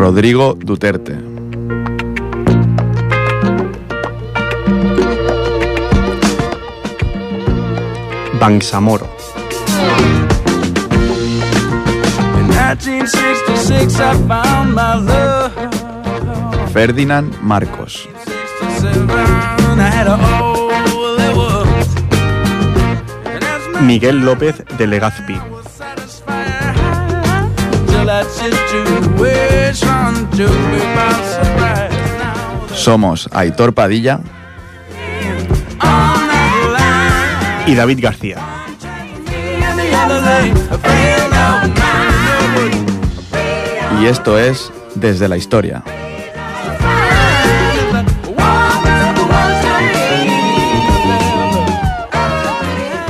Rodrigo Duterte. Bangsamoro. In 1966, I found my love. Ferdinand Marcos. 67, I had a all there was. And as my Miguel López de Legazpi. Somos Aitor Padilla Y David García. y esto es Desde la Historia.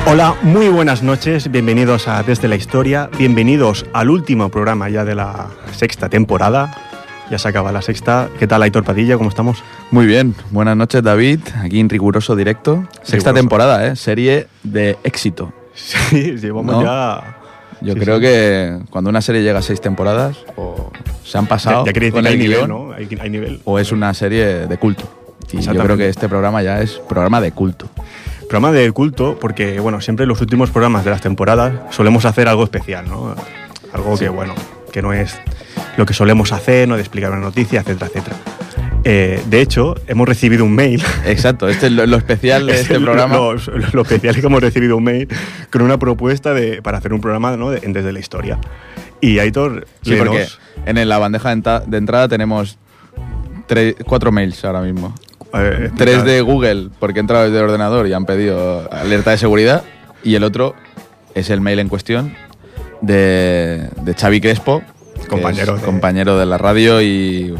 Hola, muy buenas noches, bienvenidos a Desde la Historia, bienvenidos al último programa ya de la sexta temporada. Ya se acaba la sexta. ¿Qué tal, Aitor Padilla? ¿Cómo estamos? Muy bien, buenas noches David, aquí en riguroso directo. Sexta Riguroso. temporada, ¿eh? Serie de éxito. Sí, llevamos ¿No? ya... Yo Sí, creo sí. que cuando una serie llega a seis temporadas, o se han pasado Ya, ya con que hay el nivel, ¿no? Hay, hay nivel. o es una serie de culto. Y yo creo que este programa ya es programa de culto. Programa de culto, porque, bueno, siempre en los últimos programas de las temporadas solemos hacer algo especial, ¿no? Algo que, bueno, que no es lo que solemos hacer, no de explicar una noticia, etcétera, etcétera. Eh, de hecho, hemos recibido un mail Exacto, este es lo, lo especial de Es este programa. Lo, lo especial es que hemos recibido un mail con una propuesta de, para hacer un programa ¿no? de- desde la historia. Y Aitor, Sí, porque en la bandeja de entrada tenemos tre- cuatro mails ahora mismo. eh, Tres de Google, porque he entrado desde el ordenador y han pedido alerta de seguridad. Y el otro es el mail en cuestión de, de Xavi Crespo, Compañero de- compañero de la radio y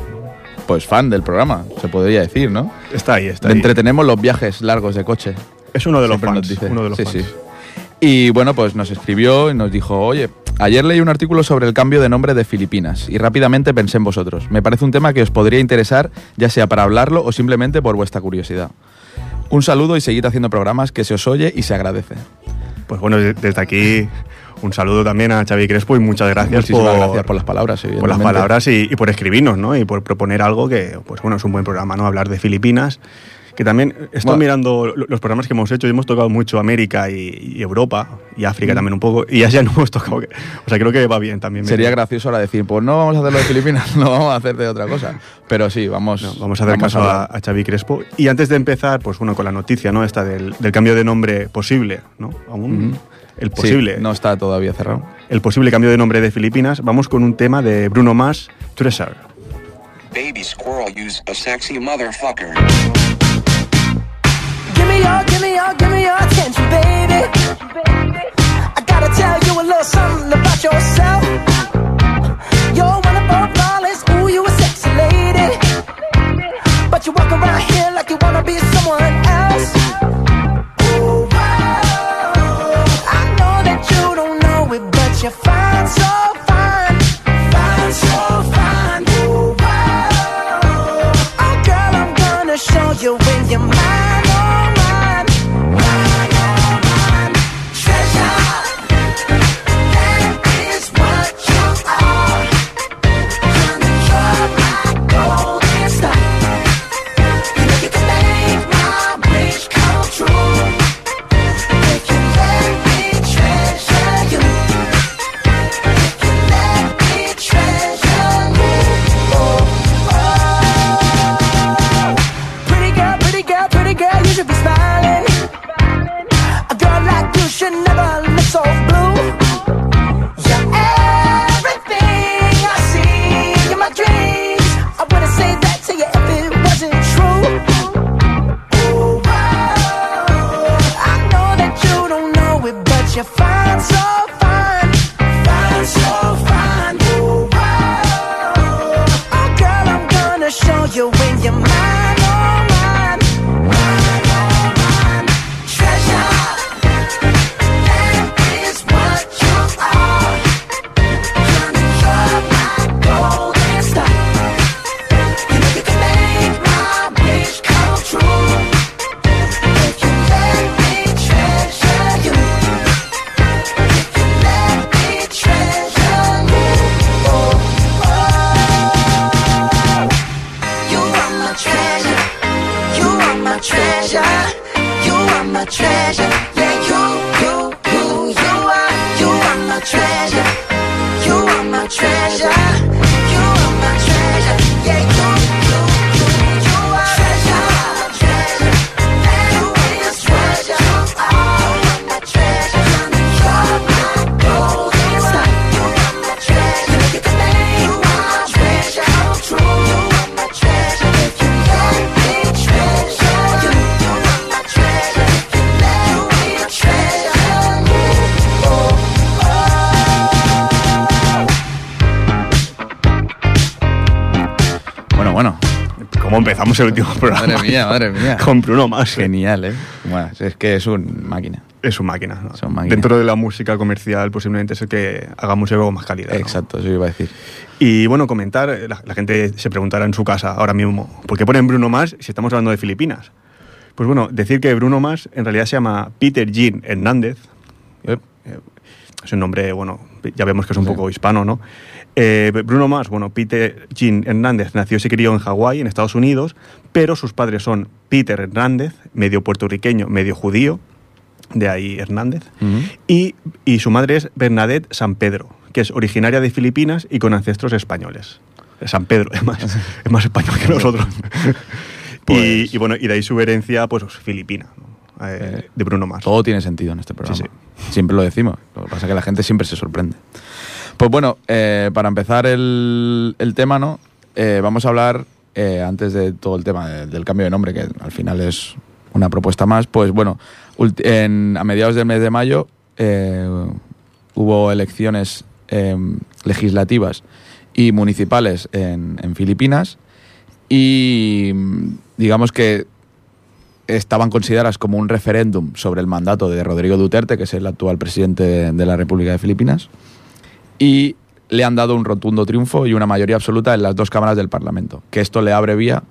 pues fan del programa, se podría decir, ¿no? Está ahí, está ahí. entretenemos los viajes largos de coche. Es uno de los Siempre fans. dice. Uno de los Sí, fans. sí. Y bueno, pues nos escribió y nos dijo, oye, ayer leí un artículo sobre el cambio de nombre de Filipinas y rápidamente pensé en vosotros. Me parece un tema que os podría interesar, ya sea para hablarlo o simplemente por vuestra curiosidad. Un saludo y seguid haciendo programas que se os oye y se agradece. Pues bueno, de- desde aquí un saludo también a Xavi Crespo y muchas gracias Muchísimas por, gracias por las palabras. por las palabras y, y por escribirnos, ¿no? Y por proponer algo que, pues bueno, es un buen programa, ¿no? Hablar de Filipinas. Que también estoy Bueno. mirando lo- los programas que hemos hecho y hemos tocado mucho América y, y Europa y África también un poco. Y Asia no hemos tocado. O sea, creo que va bien también. Sería gracioso ahora decir, pues no vamos a hacerlo de Filipinas, no vamos a hacer de otra cosa. Pero sí, vamos, No, vamos a hacer caso a, a Xavi Crespo. Y antes de empezar, pues bueno, con la noticia, ¿no? Esta del, del cambio de nombre posible, ¿no? Aún Ujú. El Sí, posible, no está todavía cerrado. el posible cambio de nombre de Filipinas. Vamos con un tema de Bruno Mars, Treasure. Baby squirrel use a sexy motherfucker. Give me your, give me your, give me your attention, baby. I gotta tell you a little something about yourself. You're one of our flawless, ooh, you a sexy lady. But you walk around here treasure. You are my treasure. Empezamos el último programa? Madre mía, madre mía. Con Bruno Mars. ¿eh? Genial, ¿eh? Bueno, es que es un máquina. Es un máquina. ¿no? Es un máquina. Dentro de la música comercial, posiblemente es el que haga música con más calidad. ¿no? Exacto, eso iba a decir. Y bueno, comentar, eh, la, la gente se preguntará en su casa ahora mismo, ¿por qué ponen Bruno Mars si estamos hablando de Filipinas? Pues bueno, decir que Bruno Mars en realidad se llama Peter Jean Hernández. Eh, Es un nombre, bueno, ya vemos que es un Sí. poco hispano, ¿no? Eh, Bruno Mars, bueno, Peter Jean Hernández nació y se crió en Hawái, en Estados Unidos, pero sus padres son Peter Hernández, medio puertorriqueño, medio judío, de ahí Hernández, y, y su madre es Bernadette San Pedro, que es originaria de Filipinas y con ancestros españoles. San Pedro, es más, es más español que nosotros. Pues- y, y bueno, y de ahí su herencia, pues filipina, ¿no? Eh, de Bruno Mars. Todo tiene sentido en este programa. Sí, Siempre lo decimos. Lo que pasa es que la gente siempre se sorprende. Pues bueno, eh, para empezar el, tema, ¿no? Eh, vamos a hablar, eh, antes de todo el tema de- del cambio de nombre, que al final es una propuesta más, pues bueno, en- a mediados del mes de mayo eh, hubo elecciones eh, legislativas y municipales en, Filipinas y digamos que estaban consideradas como un referéndum sobre el mandato de Rodrigo Duterte, que es el actual presidente de, de la República de Filipinas, y le han dado un rotundo triunfo y una mayoría absoluta en las dos cámaras del Parlamento, que esto le abre vía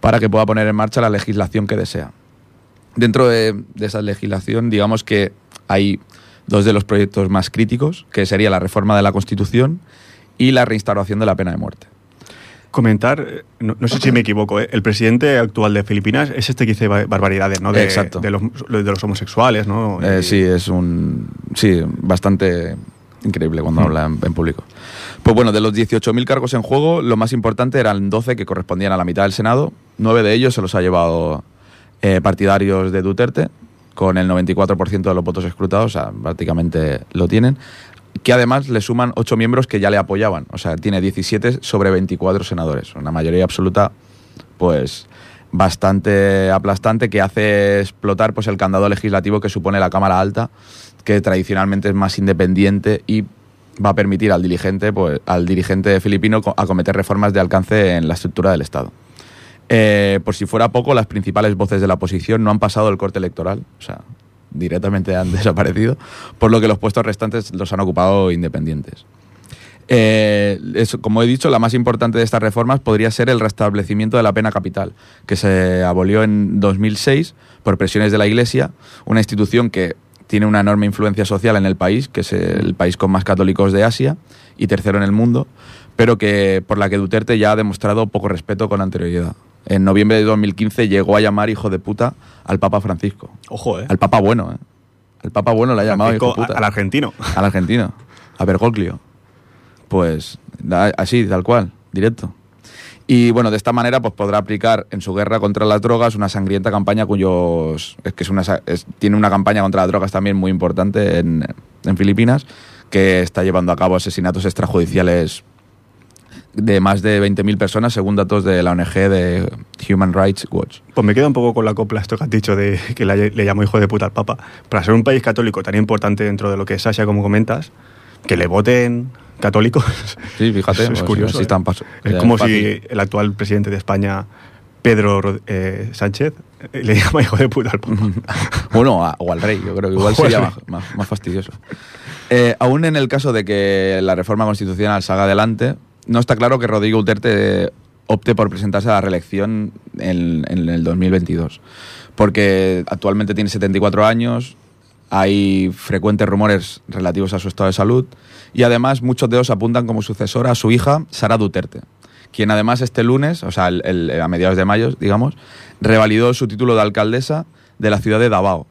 para que pueda poner en marcha la legislación que desea. Dentro de, de esa legislación, digamos que hay dos de los proyectos más críticos, que sería la reforma de la Constitución y la reinstauración de la pena de muerte. Comentar, eh, no, no sé si me equivoco, ¿eh? el presidente actual de Filipinas es este que dice ba- barbaridades, ¿no? De, Exacto. De los, de los homosexuales, ¿no? Eh, sí, es un. Sí, bastante increíble cuando habla en, en público. Pues bueno, de los 18.000 cargos en juego, lo más importante eran 12 que correspondían a la mitad del Senado. Nueve de ellos se los ha llevado eh, partidarios de Duterte, con el 94% de los votos escrutados, o sea, prácticamente lo tienen. Que además le suman ocho miembros que ya le apoyaban. O sea, tiene 17 sobre 24 senadores. Una mayoría absoluta, pues bastante aplastante que hace explotar pues el candado legislativo que supone la Cámara Alta, que tradicionalmente es más independiente y va a permitir al dirigente, pues, al dirigente filipino co- acometer reformas de alcance en la estructura del Estado. Eh, por si fuera poco, las principales voces de la oposición no han pasado el corte electoral, o sea, directamente han desaparecido, por lo que los puestos restantes los han ocupado independientes. Eh, como he dicho, la más importante de estas reformas podría ser el restablecimiento de la pena capital, que se abolió en 2006 por presiones de la Iglesia, una institución que tiene una enorme influencia social en el país, que es el país con más católicos de Asia y tercero en el mundo, pero que por la que Duterte ya ha demostrado poco respeto con anterioridad. En noviembre de 2015 llegó a llamar hijo de puta al Papa Francisco. Ojo, ¿eh? Al Papa bueno, ¿eh? Al Papa bueno le ha llamado hijo de puta. al argentino. Al argentino. A Bergoglio. Pues da- así, tal cual, directo. Y bueno, de esta manera pues podrá aplicar en su guerra contra las drogas una sangrienta campaña cuyos... Es que es una, es- tiene una campaña contra las drogas también muy importante en, Filipinas, que está llevando a cabo asesinatos extrajudiciales de más de 20.000 personas, según datos de la ONG de Human Rights Watch. Pues me quedo un poco con la copla esto que has dicho de que le, le llamó hijo de puta al Papa. Para ser un país católico tan importante dentro de lo que es Asia, como comentas, que le voten católicos. Sí, fíjate, es, pues, curioso. ¿eh? tan paso- Es ya como es si el actual presidente de España, Pedro Ro- eh, Sánchez, le llama hijo de puta al Papa. Bueno, a- o al rey, yo creo que igual sería más, más- más fastidioso. Eh, aún en el caso de que la reforma constitucional salga adelante, no está claro que Rodrigo Duterte opte por presentarse a la reelección en, en el 2022. Porque actualmente tiene 74 años, hay frecuentes rumores relativos a su estado de salud y además muchos de ellos apuntan como sucesora a su hija, Sara Duterte, quien además este lunes, o sea, el- el- a mediados de mayo, digamos, revalidó su título de alcaldesa de la ciudad de Davao.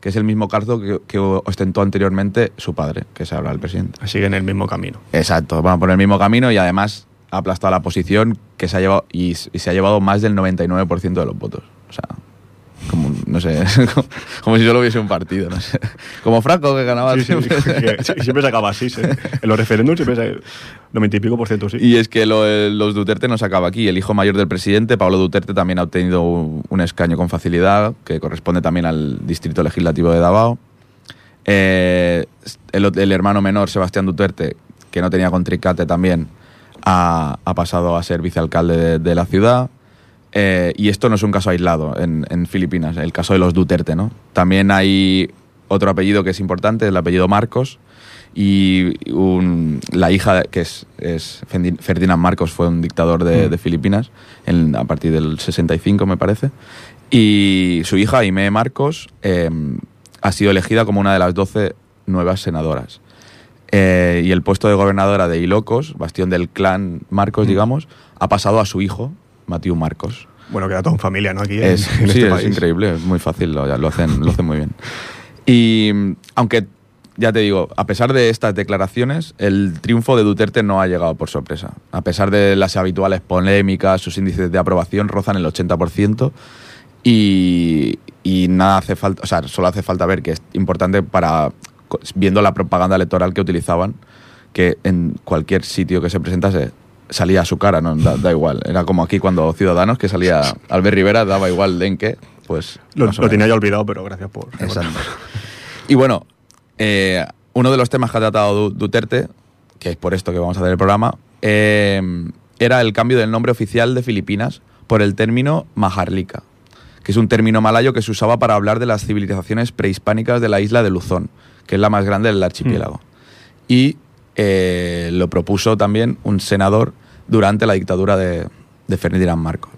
que es el mismo cargo que, que ostentó anteriormente su padre, que es ahora el presidente. Sigue en el mismo camino. Exacto, van por el mismo camino y además ha aplastado la posición que se ha llevado y se ha llevado más del 99% de los votos. O sea, como, no sé, como, si solo hubiese un partido, no sé. Como Franco que ganaba Sí, sí, siempre. que siempre se acaba así. ¿sí? En los referéndums siempre se... 90 y pico por ciento sí. Y es que lo- el- los Duterte no se acaba aquí. El hijo mayor del presidente, Pablo Duterte, también ha obtenido un, un escaño con facilidad, que corresponde también al distrito legislativo de Davao. Eh, el, el hermano menor, Sebastián Duterte, que no tenía contrincante también, ha, ha pasado a ser vicealcalde de, de la ciudad. Eh, y esto no es un caso aislado en, en Filipinas, el caso de los Duterte, ¿no? También hay otro apellido que es importante, el apellido Marcos, y un- la hija, que es, es Ferdinand Marcos, fue un dictador de, de Filipinas en- a partir del 65, me parece. Y su hija, Aimee Marcos, eh, ha sido elegida como una de las 12 nuevas senadoras. Eh, y el puesto de gobernadora de Ilocos, bastión del clan Marcos, digamos, ha pasado a su hijo, Matiu Marcos. Bueno, queda todo en familia, ¿no? Aquí en- Es, en, sí, este es país. increíble, es muy fácil, lo, lo hacen, lo hacen muy bien. Y aunque, ya te digo, a pesar de estas declaraciones, el triunfo de Duterte no ha llegado por sorpresa. A pesar de las habituales polémicas, sus índices de aprobación rozan el 80% y, y nada hace falta, o sea, solo hace falta ver que es importante para, viendo la propaganda electoral que utilizaban, que en cualquier sitio que se presentase salía a su cara, no da, da igual. Era como aquí cuando Ciudadanos, que salía Albert Rivera, daba igual de en qué, pues... Lo, lo tenía ya olvidado, pero gracias por... Exacto. Y bueno, eh, uno de los temas que ha tratado Du- Duterte, que es por esto que vamos a hacer el programa, eh, era el cambio del nombre oficial de Filipinas por el término Maharlika, que es un término malayo que se usaba para hablar de las civilizaciones prehispánicas de la isla de Luzón, que es la más grande del archipiélago. Y eh, lo propuso también un senador durante la dictadura de, de Marcos.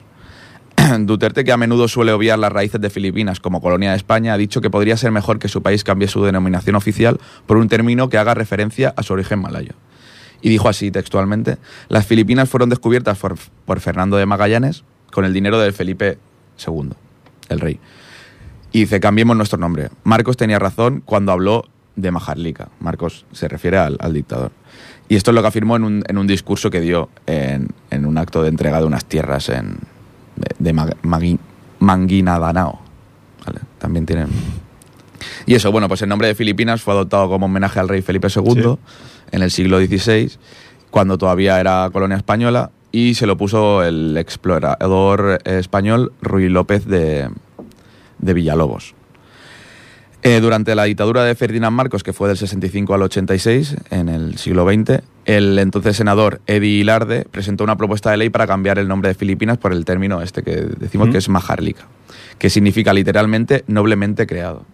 Duterte, que a menudo suele obviar las raíces de Filipinas como colonia de España, ha dicho que podría ser mejor que su país cambie su denominación oficial por un término que haga referencia a su origen malayo. Y dijo así textualmente, las Filipinas fueron descubiertas por, por Fernando de Magallanes con el dinero de Felipe II, el rey. Y dice, cambiemos nuestro nombre. Marcos tenía razón cuando habló de Majarlica. Marcos se refiere al, al dictador. Y esto es lo que afirmó en un, en un discurso que dio en, en un acto de entrega de unas tierras en, de, de Mag- Magui- Manguinadanao. ¿Vale? También tienen... Y eso, bueno, pues el nombre de Filipinas fue adoptado como homenaje al rey Felipe II Sí. en el siglo XVI, cuando todavía era colonia española, y se lo puso el explorador español Ruy López de, de Villalobos. Eh, durante la dictadura de Ferdinand Marcos, que fue del 65 al 86, en el siglo XX, el entonces senador Eddie Hilarde presentó una propuesta de ley para cambiar el nombre de Filipinas por el término este que decimos que es Majarlica, que significa literalmente noblemente creado.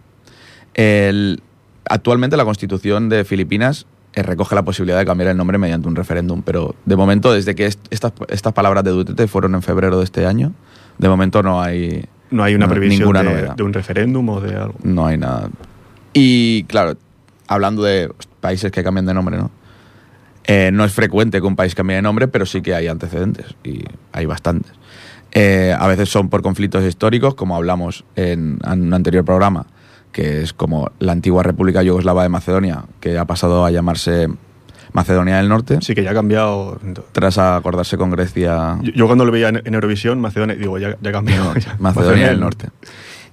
El- actualmente la constitución de Filipinas eh, recoge la posibilidad de cambiar el nombre mediante un referéndum, pero de momento, desde que est- estas, estas palabras de Duterte fueron en febrero de este año, de momento no hay, No hay una previsión ninguna de, novedad. de un referéndum o de algo. no hay nada. Y claro, hablando de países que cambian de nombre, ¿no? Eh, no es frecuente que un país cambie de nombre, pero sí que hay antecedentes y hay bastantes. Eh, a veces son por conflictos históricos, como hablamos en, en un anterior programa, que es como la antigua República Yugoslava de Macedonia, que ha pasado a llamarse Macedonia del Norte, Sí que ya ha cambiado. tras acordarse con Grecia Yo, yo cuando lo veía en, en Eurovisión, Macedonia, digo, ya, ya ha cambiado. ya. Macedonia del Norte.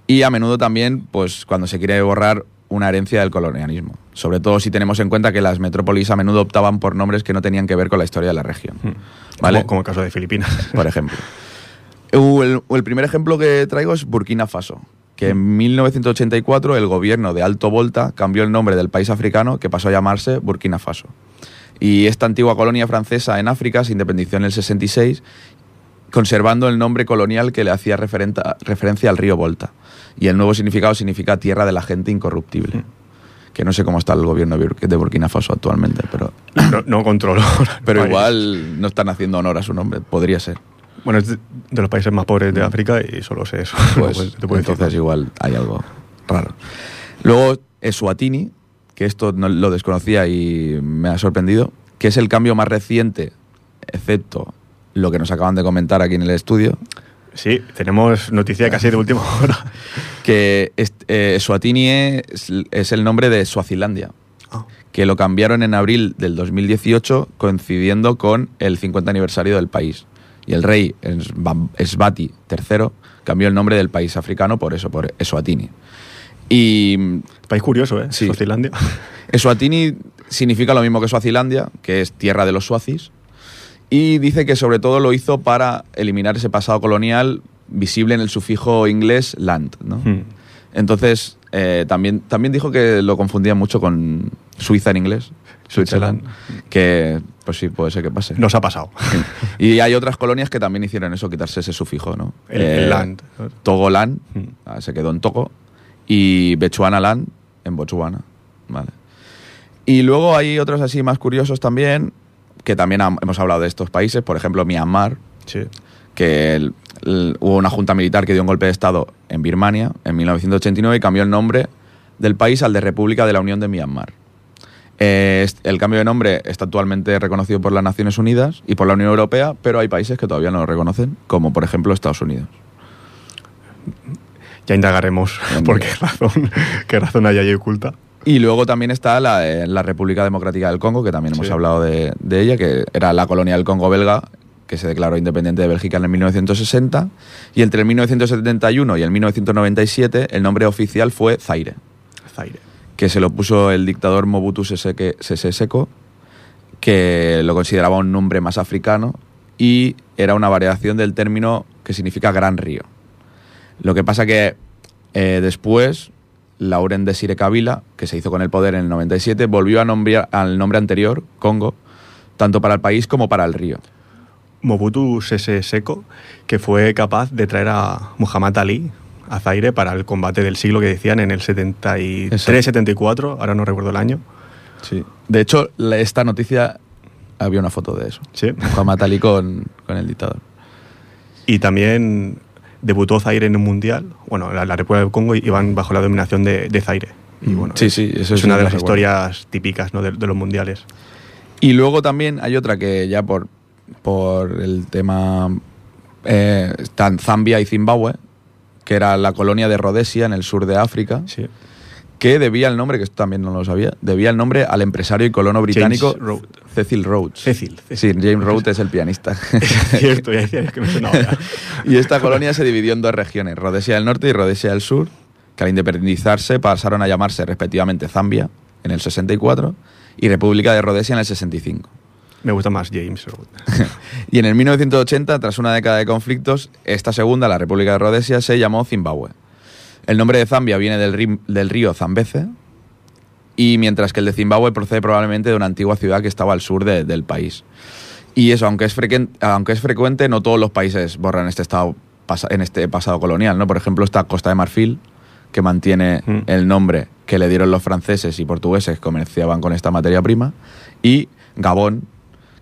Y a menudo también, pues cuando se quiere borrar una herencia del colonialismo. Sobre todo si tenemos en cuenta que las metrópolis a menudo optaban por nombres que no tenían que ver con la historia de la región. ¿Vale? Como, como el caso de Filipinas. Por ejemplo. El, el primer ejemplo que traigo es Burkina Faso, que en 1984 el gobierno de Alto Volta cambió el nombre del país africano que pasó a llamarse Burkina Faso. Y esta antigua colonia francesa en África se independizó en el 66, conservando el nombre colonial que le hacía referencia al río Volta. Y el nuevo significado significa tierra de la gente incorruptible. Que no sé cómo está el gobierno de Bur- de Burkina Faso actualmente, pero, No, no controlo. pero igual no están haciendo honor a su nombre. Podría ser. Bueno, es de, de los países más pobres de África y solo sé eso. Pues No, te puedo decir entonces igual hay algo raro. Luego Eswatini, que esto no lo desconocía y me ha sorprendido, que es el cambio más reciente, excepto lo que nos acaban de comentar aquí en el estudio, Sí, tenemos noticia casi de última hora. Que eh, Eswatini es, es el nombre de Suazilandia, Ah, que lo cambiaron en abril del 2018 coincidiendo con el 50 aniversario del país. Y el rey Esbati III cambió el nombre del país africano por eso, por Eswatini. Y país curioso, ¿eh? Sí. Suazilandia. Eswatini significa lo mismo que Suazilandia, que es tierra de los suazis, y dice que sobre todo lo hizo para eliminar ese pasado colonial visible en el sufijo inglés land. ¿no? Hmm. Entonces, eh, también, también dijo que lo confundía mucho con Suiza en inglés, Switzerland, que pues sí, puede ser que pase. Nos ha pasado. Y hay otras colonias que también hicieron eso, quitarse ese sufijo, ¿no? El, Eh, el land. Togoland, Hmm. ah, se quedó en Togo, y Bechuanaland en Botswana, ¿vale? Y luego hay otros así más curiosos también, que también hemos hablado de estos países, por ejemplo Myanmar, Sí. Que el- el- hubo una junta militar que dio un golpe de Estado en Birmania en 1989 y cambió el nombre del país al de República de la Unión de Myanmar. Eh, el cambio de nombre está actualmente reconocido por las Naciones Unidas y por la Unión Europea, pero hay países que todavía no lo reconocen, como por ejemplo Estados Unidos. Ya indagaremos por qué razón, qué razón hay ahí oculta. Y luego también está la, eh, la República Democrática del Congo, que también hemos Sí. hablado de, de ella, que era la colonia del Congo belga, que se declaró independiente de Bélgica en el 1960. Y entre el 1971 y el 1997 el nombre oficial fue Zaire, Zaire. que se lo puso el dictador Mobutu Sese Seko, que lo consideraba un nombre más africano y era una variación del término que significa gran río. Lo que pasa que eh, después, Lauren Desire Kabila, que se hizo con el poder en el 97, volvió a nombrar al nombre anterior, Congo, tanto para el país como para el río. Mobutu Sese Seko, que fue capaz de traer a Muhammad Ali a Zaire para el combate del siglo que decían en el 73-74, ahora no recuerdo el año. Sí. De hecho, esta noticia había una foto de eso. Sí. Muhammad Ali con, con el dictador. Y también debutó Zaire en un mundial. Bueno, la, la República del Congo iban bajo la dominación de, de Zaire. Y Mm, bueno, sí, sí, eso es una de las historias típicas ¿no? de, de los mundiales. Y luego también hay otra que ya por, por el tema eh, están Zambia y Zimbabue, que era la colonia de Rhodesia en el sur de África, Sí. que debía el nombre, que esto también no lo sabía, debía el nombre al empresario y colono británico. Cecil Rhodes. Cecil. Sí, James Rhodes es el pianista. Cierto, ya decía que me sonaba ya. y esta colonia se dividió en dos regiones, Rhodesia del Norte y Rhodesia del Sur, que al independizarse pasaron a llamarse respectivamente Zambia en el 64 y República de Rhodesia en el 65. Me gusta más James. Y en el 1980, tras una década de conflictos, esta segunda, la República de Rhodesia, se llamó Zimbabue. El nombre de Zambia viene del, ri- del río Zambeze, y mientras que el de Zimbabue procede probablemente de una antigua ciudad que estaba al sur de- del país. Y eso, aunque es, aunque es frecuente, no todos los países borran este estado en este pasado colonial. ¿no? Por ejemplo, está Costa de Marfil, que mantiene Mm. el nombre que le dieron los franceses y portugueses que comerciaban con esta materia prima, y Gabón,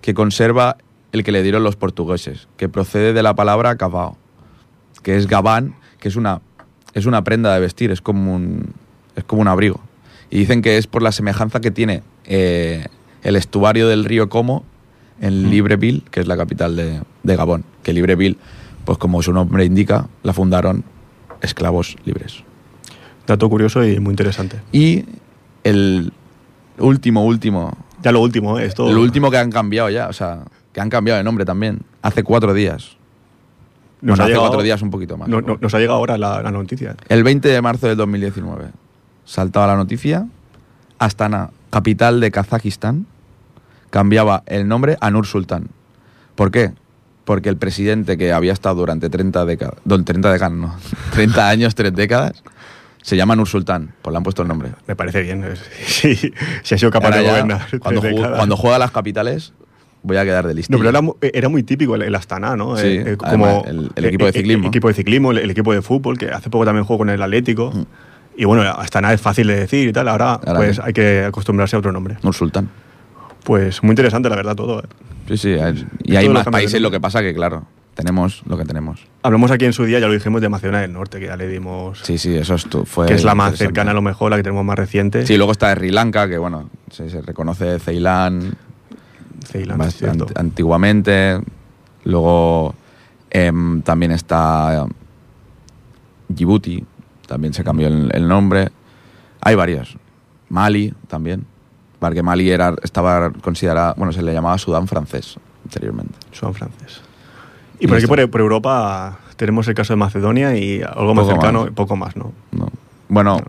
que conserva el que le dieron los portugueses, que procede de la palabra cabao, que es gabán, que es una, es una prenda de vestir, es como un, es como un abrigo. Y dicen que es por la semejanza que tiene eh, el estuario del río Como en Libreville, que es la capital de, de Gabón. Que Libreville, pues como su nombre indica, la fundaron esclavos libres. Dato curioso y muy interesante. Y el último, último, Ya lo último, ¿eh? Esto... el último que han cambiado ya, o sea, que han cambiado de nombre también, hace cuatro días. Nos Bueno, ha hace llegado- cuatro días un poquito más. no- no- nos ha llegado ahora la, la noticia. El 20 de marzo del 2019 saltaba la noticia. Astana, capital de Kazajistán, cambiaba el nombre a Nur Sultán. ¿Por qué? Porque el presidente que había estado durante 30 décadas, 30 décadas, no, 30 años, 3 décadas, se llama Nur Sultán, pues le han puesto el nombre. Me parece bien. Sí, si ha sido capaz de gobernar. cuando, tres ju- décadas. cuando juega a las capitales, voy a quedar de listo. No, pero era, mu- era muy típico el, el Astana, ¿no? Sí, Eh, eh, además, el- el equipo de ciclismo. El, equipo de ciclismo, el, el equipo de fútbol, que hace poco también jugó con el Atlético. Mm. Y bueno, Astana es fácil de decir y tal. Ahora, Ahora pues sí. hay que acostumbrarse a otro nombre. Nur Sultán. Pues muy interesante, la verdad, todo. ¿eh? Sí, sí, y hay más países, lo que pasa que, claro, tenemos lo que tenemos. Hablamos aquí en su día, ya lo dijimos, de Macedonia del Norte, que ya le dimos. Sí, sí, eso es tu- fue. que es la más cercana a lo mejor, la que tenemos más reciente. Sí, luego está Sri Lanka, que bueno, se, se reconoce Ceilán Ceilán, ant- antiguamente. Luego Em, también está Djibouti, también se cambió el, el nombre. Hay varias. Mali también, porque Mali era, estaba considerada, bueno, se le llamaba Sudán francés anteriormente. Son francés. Y por aquí, por, por Europa, tenemos el caso de Macedonia y algo más Poco cercano, más. poco más, ¿no? ¿no? Bueno,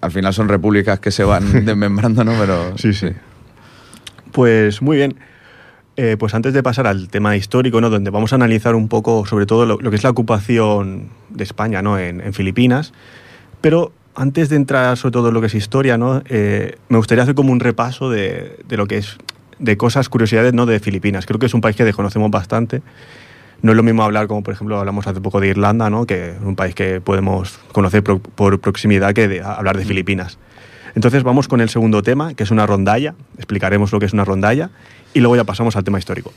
al final son repúblicas que se van desmembrando, ¿no? Pero Sí, sí. Pues muy bien. Eh, pues antes de pasar al tema histórico, ¿no? donde vamos a analizar un poco sobre todo lo, lo que es la ocupación de España ¿no? en, en Filipinas, pero antes de entrar sobre todo en lo que es historia, ¿no? Eh, me gustaría hacer como un repaso de, de lo que es de cosas, curiosidades ¿no? de Filipinas. Creo que es un país que desconocemos bastante. No es lo mismo hablar como, por ejemplo, hablamos hace poco de Irlanda, ¿no? que es un país que podemos conocer pro- por proximidad, que de- hablar de Filipinas. Entonces vamos con el segundo tema, que es una rondalla. Explicaremos lo que es una rondalla y luego ya pasamos al tema histórico.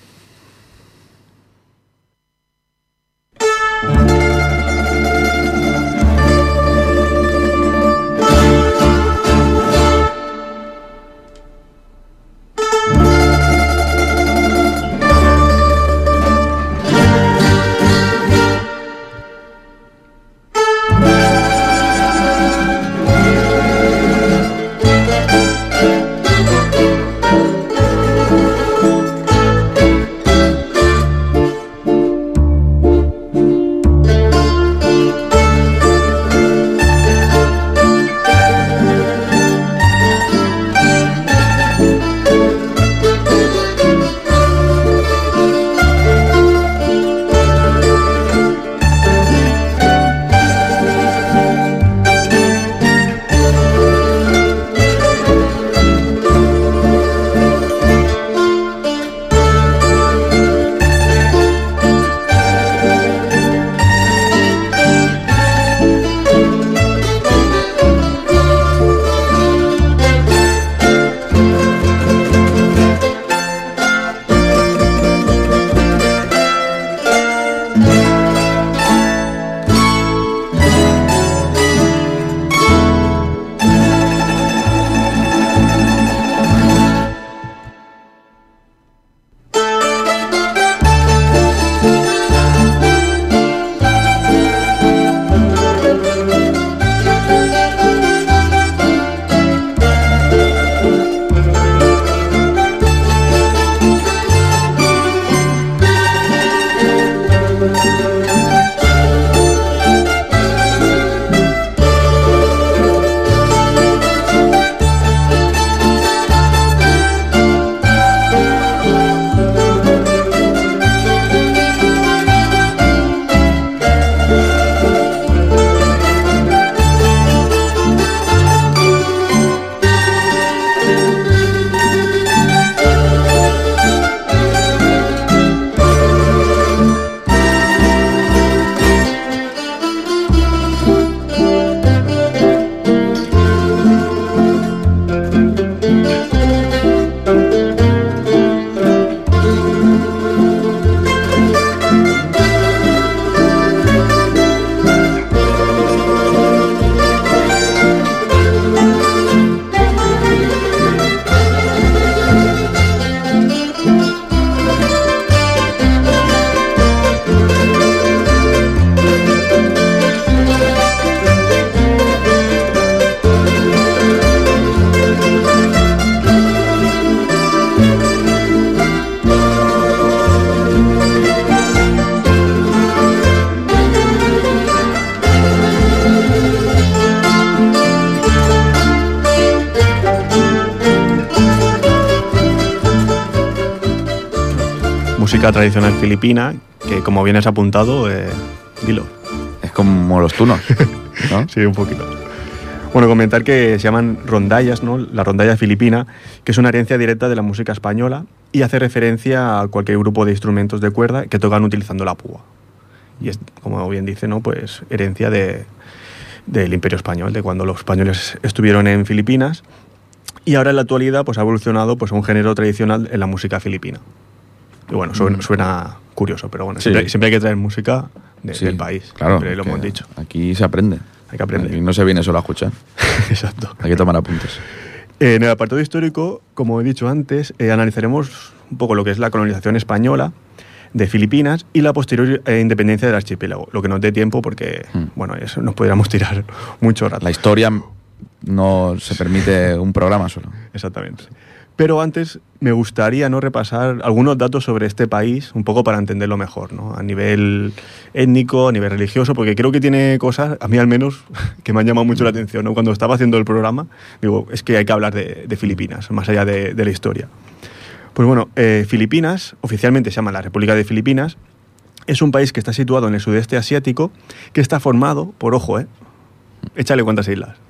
Música tradicional filipina, que como bien has apuntado, eh, dilo. Es como los tunos, ¿no? Sí, un poquito. Bueno, comentar que se llaman rondallas, ¿no? La rondalla filipina, que es una herencia directa de la música española y hace referencia a cualquier grupo de instrumentos de cuerda que tocan utilizando la púa. Y es, como bien dice, ¿no? Pues herencia de, del Imperio Español, de cuando los españoles estuvieron en Filipinas. Y ahora en la actualidad pues ha evolucionado pues, a un género tradicional en la música filipina. Y bueno, suena, suena curioso, pero bueno, Sí. siempre, hay que traer música de- Sí, del país. Claro, siempre lo que hemos dicho. Aquí se aprende. Hay que aprender. Aquí no se viene solo a escuchar, Exacto. hay que tomar apuntes. Eh, En el apartado histórico, como he dicho antes, eh, analizaremos un poco lo que es la colonización española, de Filipinas y la posterior eh, independencia del archipiélago. Lo que nos dé tiempo porque, Mm. bueno, eso nos podríamos tirar mucho rato. La historia no se permite un programa solo. Exactamente. Pero antes me gustaría no repasar algunos datos sobre este país, un poco para entenderlo mejor, ¿no? A nivel étnico, a nivel religioso, porque creo que tiene cosas, a mí al menos, que me han llamado mucho la atención. ¿no? Cuando estaba haciendo el programa, digo, es que hay que hablar de, de Filipinas, más allá de, de la historia. Pues bueno, eh, Filipinas, oficialmente se llama la República de Filipinas, es un país que está situado en el sudeste asiático, que está formado por, ojo, ¿eh? Échale cuántas islas.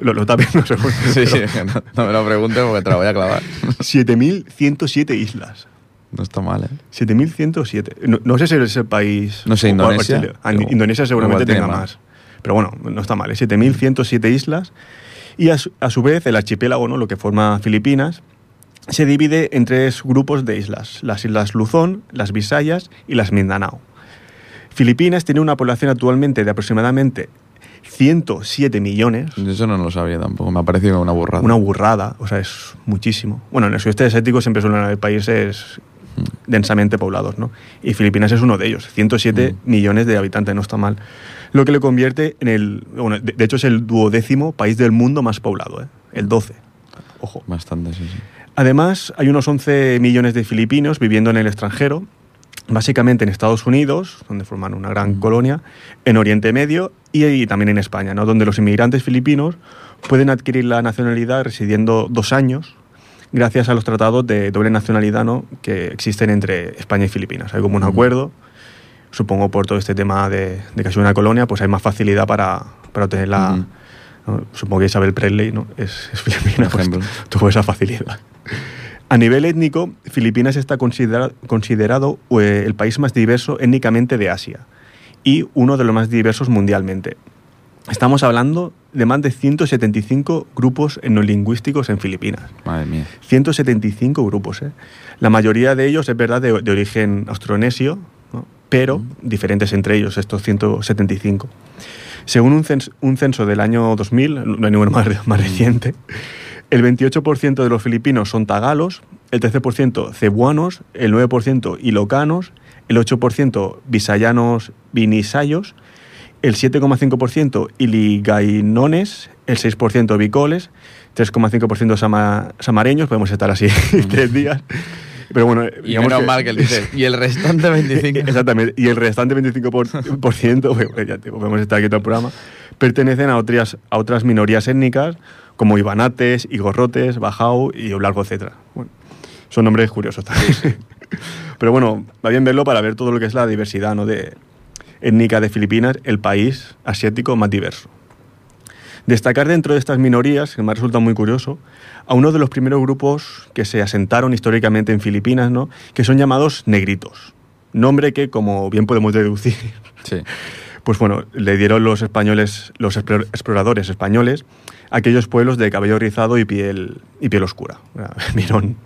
Lo, lo seguro. Sí, no, no me lo preguntes porque te la voy a clavar. 7.107 islas. No está mal, ¿eh? 7.107. No, no sé si es el país... No sé, Indonesia. Ah, Indonesia seguramente tenga más. más. Pero bueno, no está mal. ¿eh? 7.107 islas. Y a su, a su vez, el archipiélago, ¿no? lo que forma Filipinas, se divide en tres grupos de islas. Las islas Luzón, las Visayas y las Mindanao. Filipinas tiene una población actualmente de aproximadamente 107 millones. Eso no lo sabía tampoco. Me ha parecido una burrada. Una burrada, o sea, es muchísimo. Bueno, en el sudeste asiático siempre suelen haber países densamente poblados, ¿no? Y Filipinas es uno de ellos, 107 millones de habitantes, no está mal. Lo que le convierte en el, bueno, de, de hecho es el duodécimo país del mundo más poblado, ¿eh? el 12. Ojo. Bastante, sí, sí. Además, hay unos 11 millones de filipinos viviendo en el extranjero, básicamente en Estados Unidos, donde forman una gran colonia, en Oriente Medio y, y también en España, ¿no? donde los inmigrantes filipinos pueden adquirir la nacionalidad residiendo dos años gracias a los tratados de doble nacionalidad ¿no? que existen entre España y Filipinas. Hay como un acuerdo, supongo por todo este tema de, de que es una colonia, pues hay más facilidad para, para obtener la... Supongo que Isabel Presley ¿no? es, es filipina, pues tuvo esa facilidad. A nivel étnico, Filipinas está considera- considerado eh, el país más diverso étnicamente de Asia y uno de los más diversos mundialmente. Estamos hablando de más de 175 grupos etnolingüísticos en Filipinas. Madre mía. 175 grupos, ¿eh? La mayoría de ellos es verdad de, de origen austronesio, ¿no? pero diferentes entre ellos, estos 175. Según un, cens- un censo del año 2000, no hay ninguno más, más reciente, el 28% de los filipinos son tagalos, el 13% cebuanos, el 9% ilocanos, el 8% visayanos vinisayos, el 7,5% iligainones, el 6% bicoles, 3,5% sama- samareños, podemos estar así tres días. Pero bueno, Y menos mal que él dice. Y el restante 25. Exactamente. Y el restante 25%, por, por ciento, bueno, ya te- podemos estar aquí todo el programa, pertenecen a otras, a otras minorías étnicas como ibanates, igorrotes, bajau y oblargo, etc. Bueno, son nombres curiosos también. Pero bueno, va bien verlo para ver todo lo que es la diversidad ¿no? de, étnica de Filipinas, el país asiático más diverso. Destacar dentro de estas minorías, que me ha resultado muy curioso, a uno de los primeros grupos que se asentaron históricamente en Filipinas, ¿no? que son llamados negritos. Nombre que, como bien podemos deducir, Sí. pues bueno, le dieron los españoles, los explor- exploradores españoles, aquellos pueblos de cabello rizado y piel, y piel oscura. Vieron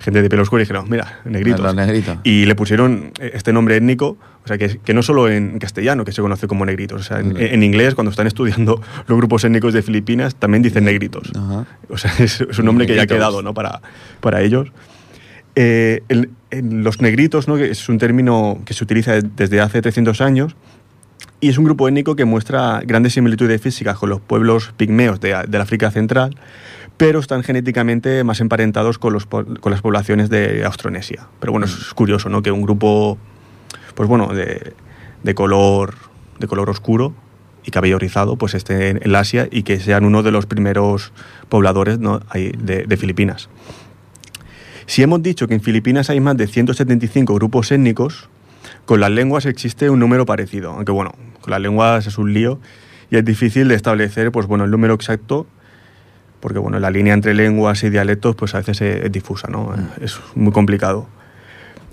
gente de piel oscura y dijeron, mira, negritos. Los negritos. Y le pusieron eh, este nombre étnico, o sea, que, que no solo en castellano, que se conoce como negritos, o sea, en, en inglés, cuando están estudiando los grupos étnicos de Filipinas, también dicen negritos. Ajá. O sea, es, es un nombre que ya ha quedado ¿no? para, para ellos. Eh, el- los negritos, ¿no? que es un término que se utiliza de- desde hace 300 años, y es un grupo étnico que muestra grandes similitudes físicas con los pueblos pigmeos de, del África Central, pero están genéticamente más emparentados con, los, con las poblaciones de Austronesia. Pero bueno, es curioso, ¿no? Que un grupo, pues bueno, de, de color, de color oscuro y cabello rizado, pues esté en el Asia y que sean uno de los primeros pobladores de Filipinas. Si hemos dicho que en Filipinas hay más de 175 grupos étnicos, con las lenguas existe un número parecido, aunque bueno, con las lenguas es un lío y es difícil de establecer pues bueno, el número exacto, porque bueno, la línea entre lenguas y dialectos pues a veces es, es difusa, ¿no? Es muy complicado.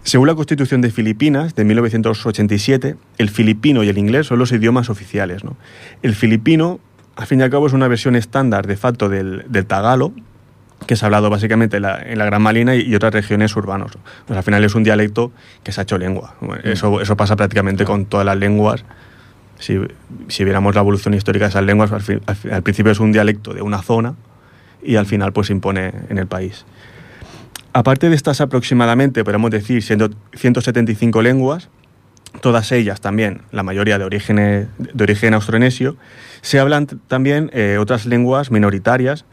Según la Constitución de Filipinas de 1987, el filipino y el inglés son los idiomas oficiales. ¿no? El filipino, al fin y al cabo, es una versión estándar de facto del, del tagalo, que se ha hablado básicamente en la, en la Gran Malina y, y otras regiones urbanas. Pues al final es un dialecto que se ha hecho lengua. Bueno, Eso, eso pasa prácticamente con todas las lenguas. Si, si viéramos la evolución histórica de esas lenguas, al, al principio es un dialecto de una zona y al final pues se impone en el país. Aparte de estas aproximadamente, podemos decir, siendo 175 lenguas, todas ellas también, la mayoría de origen, de origen austronesio, se hablan también eh, otras lenguas minoritarias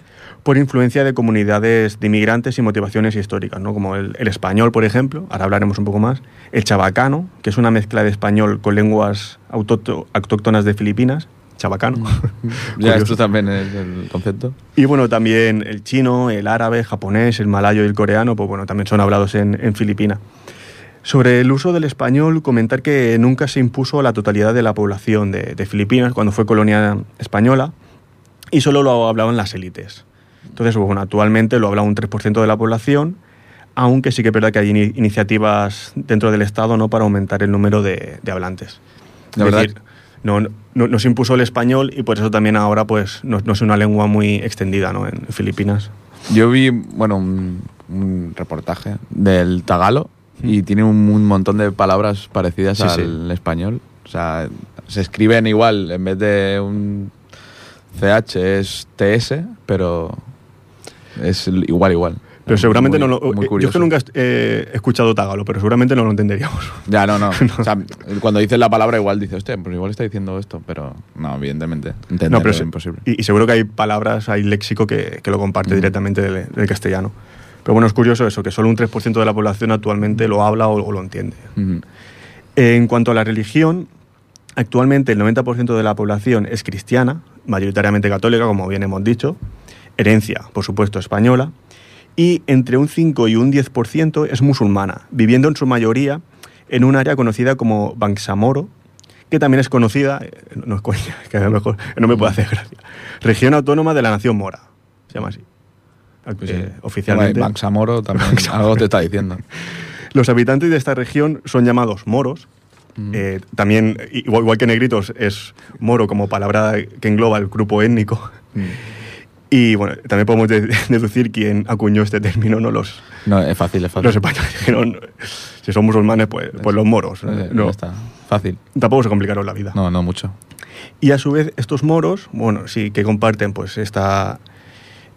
por influencia de comunidades de inmigrantes y motivaciones históricas, ¿no? como el, el español, por ejemplo, ahora hablaremos un poco más, el chabacano, que es una mezcla de español con lenguas autócto- autóctonas de Filipinas, chabacano. Ya, Curioso. esto también es el concepto. Y bueno, también el chino, el árabe, japonés, el malayo y el coreano, pues bueno, también son hablados en, en Filipinas. Sobre el uso del español, comentar que nunca se impuso a la totalidad de la población de, de Filipinas cuando fue colonia española y solo lo hablaban las élites. Entonces, bueno, actualmente lo habla un 3% de la población, aunque sí que es verdad que hay ini- iniciativas dentro del Estado ¿no? para aumentar el número de, de hablantes. La es verdad- decir, no, no, no se impuso el español y por eso también ahora pues no, no es una lengua muy extendida ¿no? en Filipinas. Yo vi, bueno, un, un reportaje del tagalo y tiene un, un montón de palabras parecidas Sí, al sí. español. O sea, se escriben igual, en vez de un CH es TS, pero es igual, igual. Pero seguramente Muy- no lo... muy eh, yo es que nunca he escuchado tagalo, pero seguramente no lo entenderíamos. Ya, no, no. O sea, cuando dices la palabra igual dices, hostia, pues igual está diciendo esto, pero no, evidentemente. Entenderlo No, pero es imposible. Y, y seguro que hay palabras, hay léxico que, que lo comparte Mm. directamente del, del castellano. Pero bueno, es curioso eso, que solo un 3% de la población actualmente lo habla o, o lo entiende. En cuanto a la religión, actualmente el 90% de la población es cristiana, mayoritariamente católica, como bien hemos dicho, herencia, por supuesto, española, y entre un 5 y un 10% es musulmana, viviendo en su mayoría en un área conocida como Bangsamoro, que también es conocida, eh, no es coña, que a lo mejor no me puede hacer gracia, región autónoma de la nación mora, se llama así. Pues Eh, sí. oficialmente. También algo te está diciendo. Los habitantes de esta región son llamados moros. Mm. Eh, también, igual, igual que negritos, es moro como palabra que engloba el grupo étnico. Mm. Y bueno, también podemos de- deducir quién acuñó este término, ¿no? Los, No, es fácil, es fácil. los españoles dijeron, si son musulmanes, pues, pues los moros. No, ya está. Fácil. tampoco se complicaron la vida. No, no mucho. Y a su vez, estos moros, bueno, sí que comparten pues esta,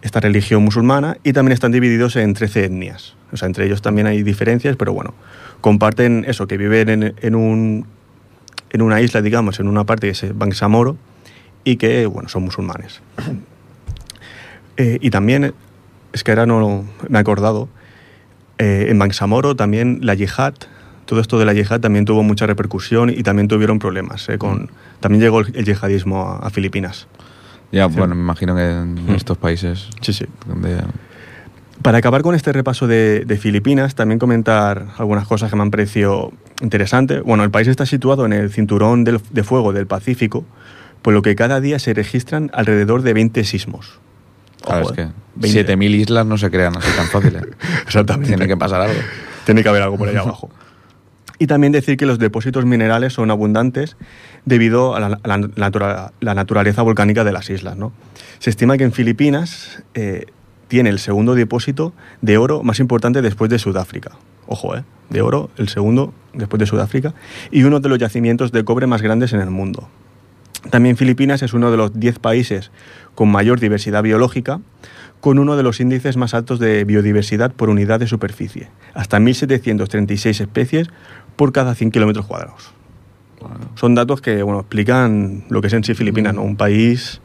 esta religión musulmana y también están divididos en 13 etnias. O sea, entre ellos también hay diferencias, pero bueno, comparten eso, que viven en, en un, en una isla, digamos, en una parte que es Bangsamoro y que, bueno, son musulmanes. Eh, y también, es que ahora no me he acordado, eh, en Bangsamoro también la yihad, todo esto de la yihad también tuvo mucha repercusión y también tuvieron problemas. eh, con, también llegó el, el yihadismo a, a Filipinas. Ya, bueno, me imagino que en Mm. estos países Sí, sí. donde... Para acabar con este repaso de, de Filipinas, también comentar algunas cosas que me han parecido interesantes. Bueno, el país está situado en el cinturón del- de fuego del Pacífico, por lo que cada día se registran alrededor de 20 sismos. Claro, Ojo, es que eh, 20. 7.000 islas no se crean así tan fáciles. Exactamente. Tiene que pasar algo. Tiene que haber algo por ahí abajo. Y también decir que los depósitos minerales son abundantes debido a la, a la natura- la naturaleza volcánica de las islas. ¿no? Se estima que en Filipinas eh, tiene el segundo depósito de oro más importante después de Sudáfrica. Ojo, ¿eh? De oro, el segundo después de Sudáfrica. Y uno de los yacimientos de cobre más grandes en el mundo. También Filipinas es uno de los 10 países con mayor diversidad biológica, con uno de los índices más altos de biodiversidad por unidad de superficie, hasta 1.736 especies por cada 100 kilómetros cuadrados. Son datos que bueno, explican lo que es en sí Filipinas, ¿no? un país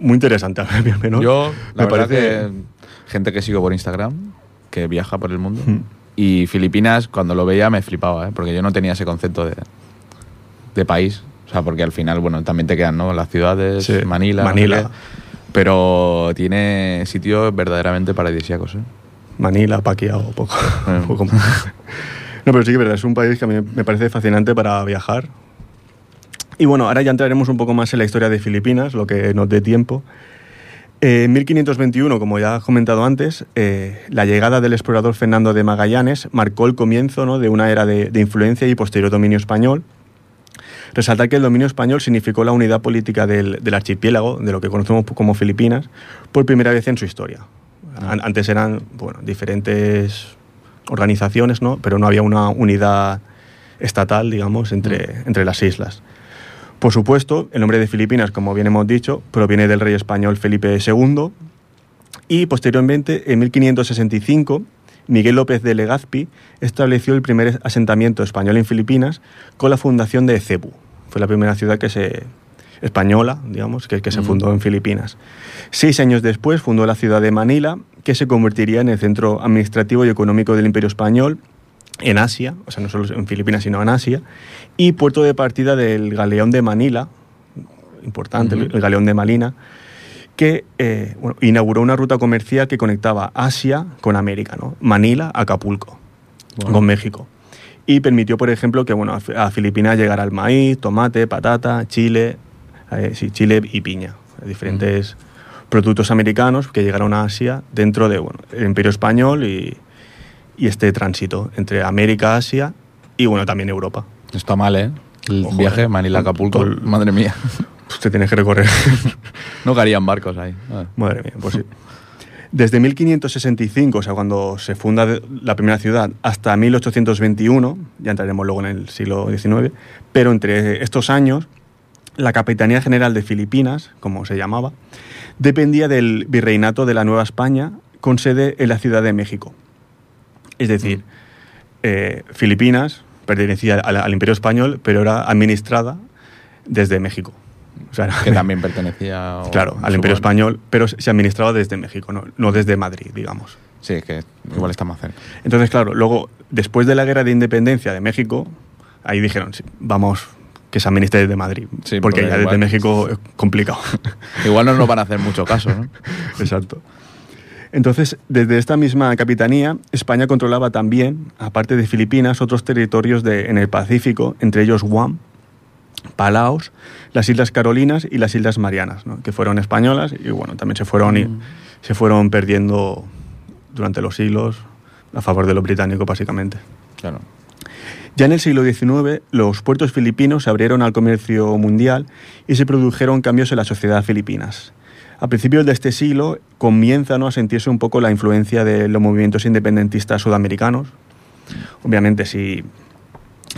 muy interesante, al menos. Yo, la me verdad parece... que gente que sigo por Instagram, que viaja por el mundo, Mm. y Filipinas, cuando lo veía me flipaba, ¿eh? porque yo no tenía ese concepto de, de país. O sea, porque al final, bueno, también te quedan, ¿no? Las ciudades, Sí, Manila, Manila. pero tiene sitios verdaderamente paradisíacos, ¿eh? Manila, Paquiao, poco, poco más. No, pero sí que es verdad, es un país que a mí me parece fascinante para viajar. Y bueno, ahora ya entraremos un poco más en la historia de Filipinas, lo que nos dé tiempo. Eh, En 1521, como ya he comentado antes, eh, la llegada del explorador Fernando de Magallanes marcó el comienzo ¿no? de una era de, de influencia y posterior dominio español. Resaltar que el dominio español significó la unidad política del, del archipiélago, de lo que conocemos como Filipinas, por primera vez en su historia. An- Antes eran bueno, diferentes organizaciones, ¿no? pero no había una unidad estatal, digamos, entre, entre las islas. Por supuesto, el nombre de Filipinas, como bien hemos dicho, proviene del rey español Felipe II y posteriormente, en 1565, Miguel López de Legazpi estableció el primer asentamiento español en Filipinas con la fundación de Cebu. Fue la primera ciudad que se española, digamos, que, que se fundó en Filipinas. Seis años después fundó la ciudad de Manila, que se convertiría en el centro administrativo y económico del Imperio Español en Asia, o sea, no solo en Filipinas, sino en Asia, y puerto de partida del galeón de Manila, importante, el galeón de Malina, que eh, bueno, inauguró una ruta comercial que conectaba Asia con América, ¿no? Manila, Acapulco, con México. Y permitió, por ejemplo, que bueno, a Fi- a Filipinas llegara el maíz, tomate, patata, chile, eh, sí, chile y piña, diferentes productos americanos que llegaron a Asia dentro de bueno, el Imperio Español y, y este tránsito entre América, Asia y bueno, también Europa. Está mal, ¿eh? El Ojo, viaje eh. Manila-Acapulco. Madre mía. Usted tiene que recorrer. No caerían barcos ahí. Ah. Madre mía, pues sí. Desde 1565, o sea, cuando se funda la primera ciudad, hasta 1821, ya entraremos luego en el siglo XIX, pero entre estos años, la Capitanía General de Filipinas, como se llamaba, dependía del Virreinato de la Nueva España, con sede en la Ciudad de México. Es decir, eh, Filipinas pertenecía al, al Imperio Español, pero era administrada desde México. O sea, Que también pertenecía. o- Claro, al. Imperio Español, pero se administraba desde México, no, no desde Madrid, digamos. Sí, es que igual está más cerca. Entonces, claro, luego, después de la guerra de independencia de México, ahí dijeron, sí, vamos, que se administre desde Madrid, Sí, porque porque ya desde México es complicado. Igual no nos van a hacer mucho caso, ¿no? Exacto. Entonces, desde esta misma capitanía, España controlaba también, aparte de Filipinas, otros territorios de, en el Pacífico, entre ellos Guam, Palaos, las Islas Carolinas y las Islas Marianas, ¿no? que fueron españolas y bueno, también se fueron, y- se fueron perdiendo durante los siglos a favor de los británicos, básicamente. Claro. Ya en el siglo XIX, los puertos filipinos se abrieron al comercio mundial y se produjeron cambios en la sociedad filipinas. A principios de este siglo comienza ¿no? a sentirse un poco la influencia de los movimientos independentistas sudamericanos. Obviamente, si,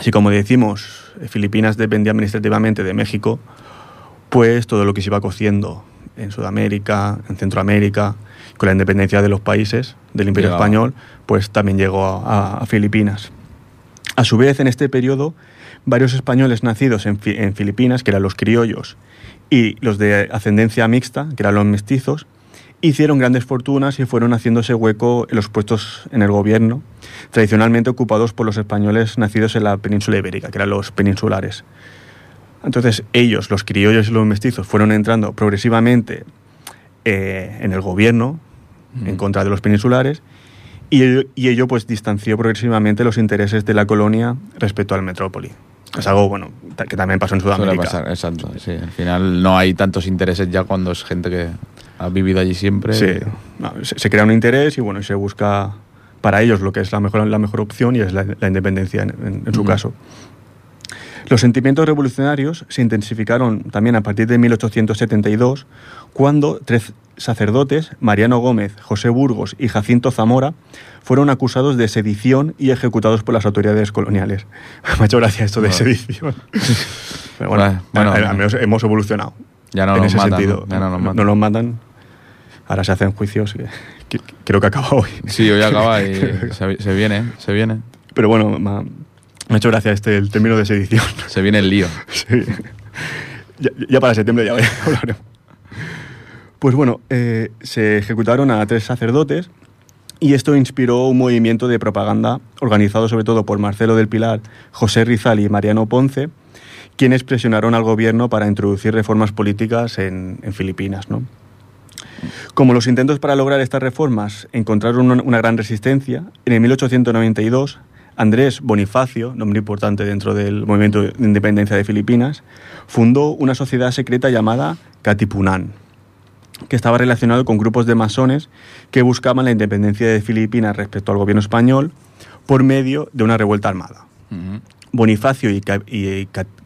si como decimos, Filipinas dependía administrativamente de México, pues todo lo que se iba cociendo en Sudamérica, en Centroamérica, con la independencia de los países del Imperio. Español, pues también llegó a- a Filipinas. A su vez, en este periodo, varios españoles nacidos en, en Filipinas, que eran los criollos, y los de ascendencia mixta, que eran los mestizos, hicieron grandes fortunas y fueron haciéndose hueco en los puestos en el gobierno, tradicionalmente ocupados por los españoles nacidos en la península ibérica, que eran los peninsulares. Entonces ellos, los criollos y los mestizos, fueron entrando progresivamente eh, en el gobierno en contra de los peninsulares y ello, y ello, pues distanció progresivamente los intereses de la colonia respecto al metrópoli. Es algo bueno que también pasó en Sudamérica. pasar, exacto. Sí, al final no hay tantos intereses ya cuando es gente que ha vivido allí siempre. Sí, se, se crea un interés y bueno, se busca para ellos lo que es la mejor, la mejor opción y es la, la independencia en, en- en su caso. Los sentimientos revolucionarios se intensificaron también a partir de 1872, cuando tres sacerdotes, Mariano Gómez, José Burgos y Jacinto Zamora, fueron acusados de sedición y ejecutados por las autoridades coloniales. Me ha hecho gracia esto de Bueno. sedición. Pero bueno, hemos evolucionado. Ya no en nos ese matan. Ya no nos matan. no nos matan. Ahora se hacen juicios que, que- que creo que acaba hoy. Sí, hoy acaba y se, se viene, se viene. Pero bueno, me ha, me ha hecho gracia este el término de sedición. Se viene el lío. Sí. Ya, ya para septiembre ya hablaremos. Pues bueno, eh, se ejecutaron a tres sacerdotes y esto inspiró un movimiento de propaganda organizado sobre todo por Marcelo del Pilar, José Rizal y Mariano Ponce, quienes presionaron al gobierno para introducir reformas políticas en, en Filipinas. ¿no? Como los intentos para lograr estas reformas encontraron una, gran resistencia, en el 1892 Andrés Bonifacio, nombre importante dentro del movimiento de independencia de Filipinas, fundó una sociedad secreta llamada Katipunan, que estaba relacionado con grupos de masones que buscaban la independencia de Filipinas respecto al gobierno español por medio de una revuelta armada. Bonifacio y,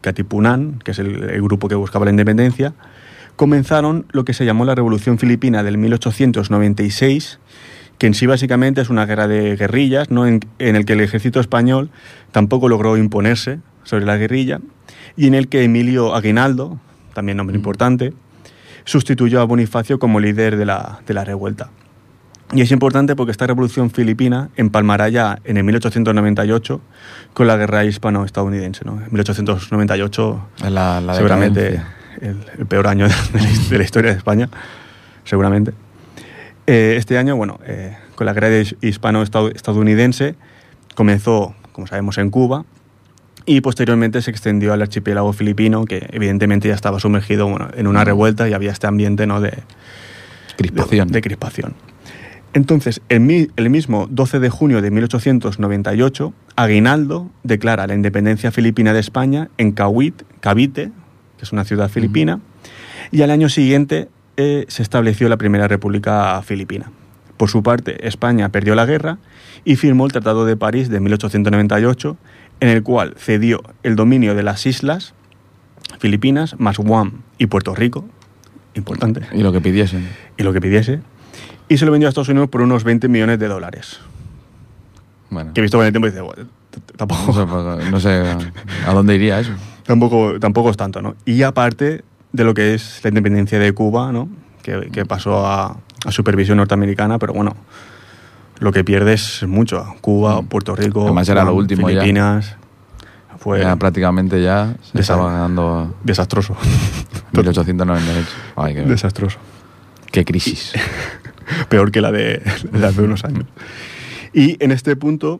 Katipunan, que es el, el grupo que buscaba la independencia, comenzaron lo que se llamó la Revolución Filipina del 1896, que en sí básicamente es una guerra de guerrillas, ¿no? en, en el que el ejército español tampoco logró imponerse sobre la guerrilla, y en el que Emilio Aguinaldo, también nombre importante, sustituyó a Bonifacio como líder de la, de la revuelta. Y es importante porque esta revolución filipina empalmará ya en el 1898 con la guerra hispano-estadounidense. ¿no? En 1898 La, la seguramente decadencia. El, el peor año de la, his- de la historia de España, seguramente. Eh, este año, bueno, eh, con la guerra his- hispano-estadounidense comenzó, como sabemos, en Cuba y posteriormente se extendió al archipiélago filipino, que evidentemente ya estaba sumergido bueno, en una revuelta y había este ambiente ¿no? de, Crispación. de, de crispación. Entonces, el mismo 12 de junio de 1898, Aguinaldo declara la independencia filipina de España en Cavite, Cavite que es una ciudad filipina, y al año siguiente eh, se estableció la primera república filipina. Por su parte, España perdió la guerra y firmó el Tratado de París de 1898, en el cual cedió el dominio de las islas Filipinas, más Guam y Puerto Rico, importante, Y lo que pidiesen. y lo que pidiese, y se lo vendió a Estados Unidos por unos 20 millones de dólares. Bueno. Que he visto con el tiempo y dice, "Bueno, t- t- No tampoco, sé, pues, no sé a dónde iría eso. Tampoco, tampoco es tanto, ¿no? Y aparte de lo que es la independencia de Cuba, ¿no? Que, que pasó a, a supervisión norteamericana, pero bueno, lo que pierde es mucho. Cuba, Puerto Rico, Mm. Además era lo último ya. Filipinas. Fue Ya prácticamente ya se estaba ganando desastroso. 1898. Ay, qué, desastroso. qué crisis. peor que la de, la de unos años. Y en este punto,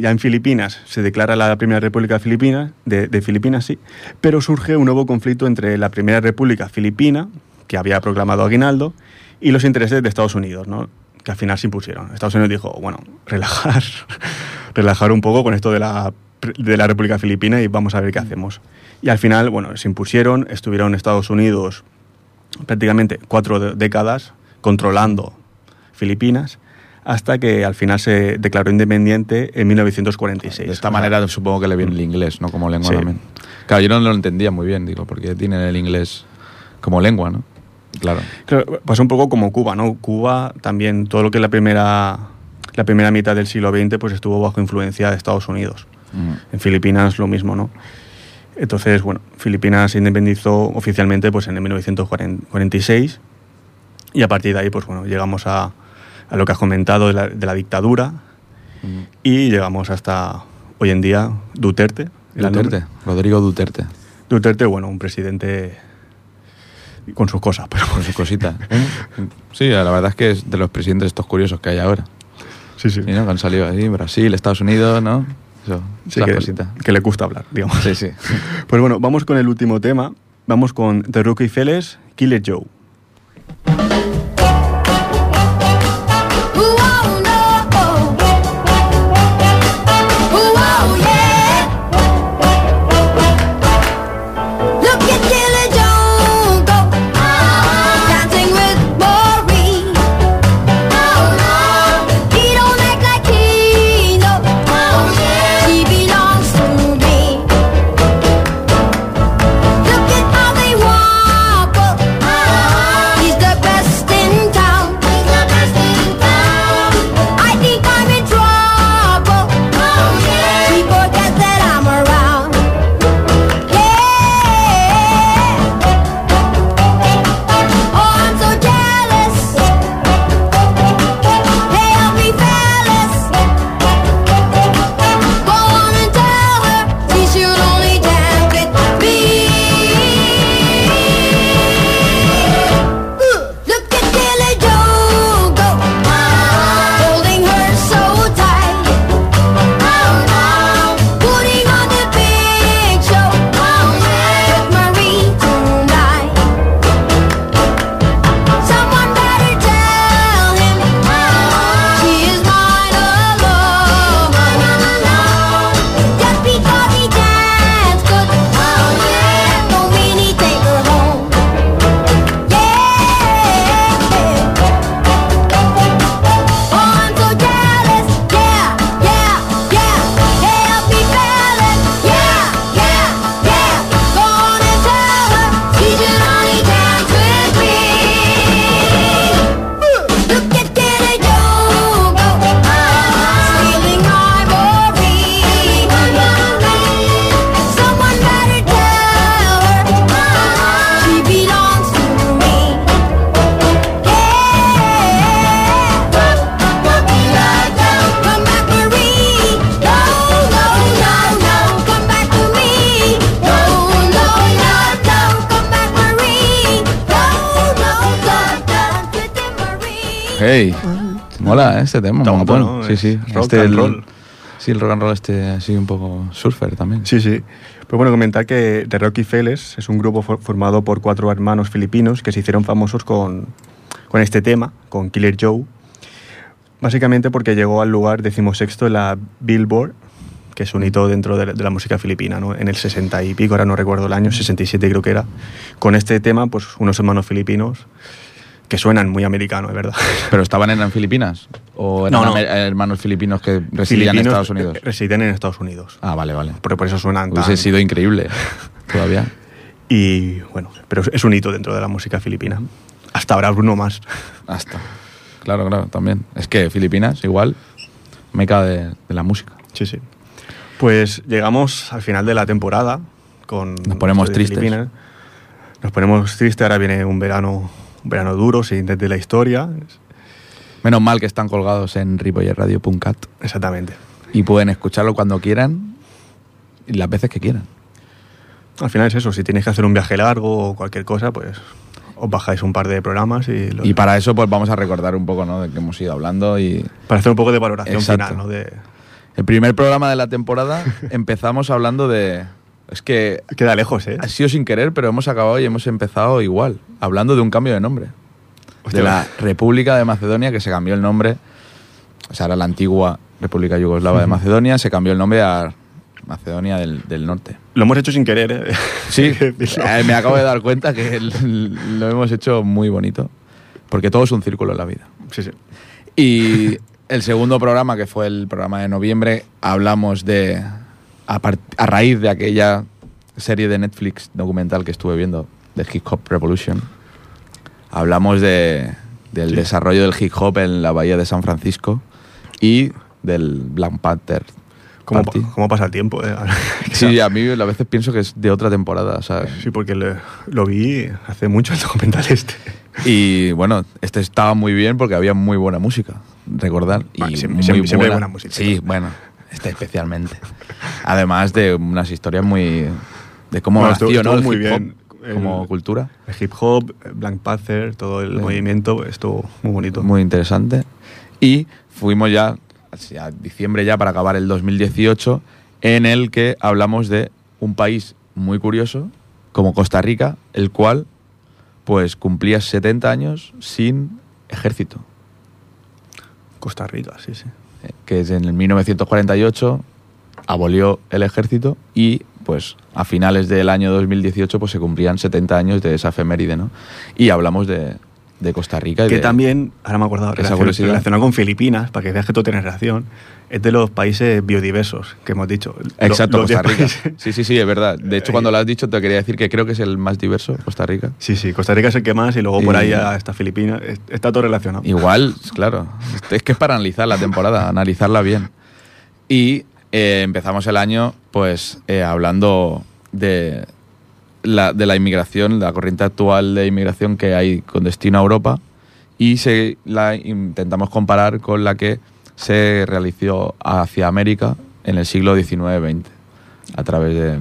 ya en Filipinas, se declara la Primera República Filipina, de, de Filipinas, sí, pero surge un nuevo conflicto entre la Primera República Filipina, que había proclamado Aguinaldo, y los intereses de Estados Unidos, ¿no? que al final se impusieron. Estados Unidos dijo, bueno, relajar, relajar un poco con esto de la, de la República Filipina y vamos a ver qué hacemos. Y al final, bueno, se impusieron, estuvieron Estados Unidos prácticamente cuatro décadas controlando Filipinas hasta que al final se declaró independiente en 1946. De esta O sea, manera supongo que le viene el inglés, ¿no? Como lengua Sí. también. Claro, yo no lo entendía muy bien, digo, porque tienen el inglés como lengua, ¿no? Claro. Claro, pasó un poco como Cuba, ¿no? Cuba también, todo lo que es la primera, la primera mitad del siglo XX, pues estuvo bajo influencia de Estados Unidos. Mm. En Filipinas lo mismo, ¿no? Entonces, bueno, Filipinas se independizó oficialmente pues en el 1946 y a partir de ahí, pues bueno, llegamos a, a lo que has comentado de la, de la dictadura Mm. y llegamos hasta hoy en día Duterte. Duterte. Rodrigo Duterte, Duterte, bueno, un presidente con sus cosas, pero con sus cositas. Sí, la verdad es que es de los presidentes estos curiosos que hay ahora. sí, sí. ¿no? Que han salido ahí, Brasil, Estados Unidos, ¿no? Eso, Sí, que, cositas. que le gusta hablar, digamos. Sí, sí. Pues bueno, vamos con el último tema. Vamos con The Rookie Feles, Killer Joe. Mola este tema, Está montón. ¿no? Sí, sí. Rock Este, and roll. Sí, el rock and roll este así un poco surfer también. Sí, sí. Pues bueno, comentar que The Rockefellas es un grupo for- formado por cuatro hermanos filipinos que se hicieron famosos con, con este tema, con Killer Joe. Básicamente porque llegó al lugar decimosexto en la Billboard, que es un hito dentro de la, de la música filipina, ¿no? En el 60 y pico, ahora no recuerdo el año, 67 creo que era. Con este tema, pues unos hermanos filipinos que suenan muy americanos, es verdad. ¿Pero estaban en Filipinas? ¿O eran No, no. hermanos filipinos que residían en Estados Unidos? eh, Residen en Estados Unidos. Ah, vale, vale. Por, por eso suenan tan... Hubiese sido increíble todavía. Y bueno, pero es un hito dentro de la música filipina. Hasta ahora Bruno más. Hasta. Claro, claro, también. Es que Filipinas, igual, meca de, de la música. Sí, sí. Pues llegamos al final de la temporada con Nos ponemos tristes. Filipinas. Nos ponemos tristes, ahora viene un verano, un verano duro, siguiente de la historia. Menos mal que están colgados en ripollerradio.cat Exactamente. y pueden escucharlo cuando quieran y las veces que quieran. Al final es eso, si tienes que hacer un viaje largo o cualquier cosa, pues os bajáis un par de programas y, lo- Y para eso pues vamos a recordar un poco ¿no? de que hemos ido hablando y para hacer un poco de valoración Exacto. final, ¿no? De, el primer programa de la temporada empezamos hablando de... Es que queda lejos, ¿eh? ha sido sin querer, pero hemos acabado y hemos empezado igual, hablando de un cambio de nombre. Hostia, de la República de Macedonia, que se cambió el nombre, o sea, era la antigua República Yugoslava de Macedonia, se cambió el nombre a Macedonia del, del Norte. Lo hemos hecho sin querer, ¿eh? Sí, eh, me acabo de dar cuenta que lo hemos hecho muy bonito, porque todo es un círculo en la vida. Sí, sí. Y el segundo programa, que fue el programa de noviembre, hablamos de, a, a raíz de aquella serie de Netflix documental que estuve viendo, de Hip Hop Revolution, hablamos de, del Sí. desarrollo del hip hop en la bahía de San Francisco y del Black Panther. ¿Cómo, cómo pasa el tiempo? eh? Sí, a mí a veces pienso que es de otra temporada, Sí, porque le- lo vi hace mucho el documental este. Y bueno, este estaba muy bien porque había muy buena música, recordar. Y Bueno, siempre- muy siempre- hay buena música. Sí, bueno, este especialmente. Además de unas historias muy. de cómo Bueno, nació, ¿no? El muy hip hop bien. El- como cultura. El hip hop, Black Panther, todo el Sí. movimiento estuvo muy bonito. Muy interesante. Y fuimos ya, hacia diciembre ya para acabar el 2018, en el que hablamos de un país muy curioso, como Costa Rica, el cual pues cumplía 70 años sin ejército. Costa Rica, sí, sí. Que es en el 1948 abolió el ejército y pues a finales del año 2018 pues se cumplían 70 años de esa efeméride, ¿no? Y hablamos de, de Costa Rica y Que de- también, ahora me he acordado, relacion- relacionado con Filipinas, para que veas que todo tiene relación, es de los países biodiversos que hemos dicho. Exacto, los Costa Rica. países- Sí, sí, sí, es verdad. De hecho, cuando lo has dicho, te quería decir que creo que es el más diverso, Costa Rica. Sí, sí, Costa Rica es el que más y luego por ahí está Filipinas. Es- Está todo relacionado. Igual, claro. Es que es para analizar la temporada, analizarla bien. Y eh, empezamos el año, pues, eh, hablando de la, de la inmigración, la corriente actual de inmigración que hay con destino a Europa. Y se la intentamos comparar con la que se realizó hacia América en el siglo XIX-XX, a través de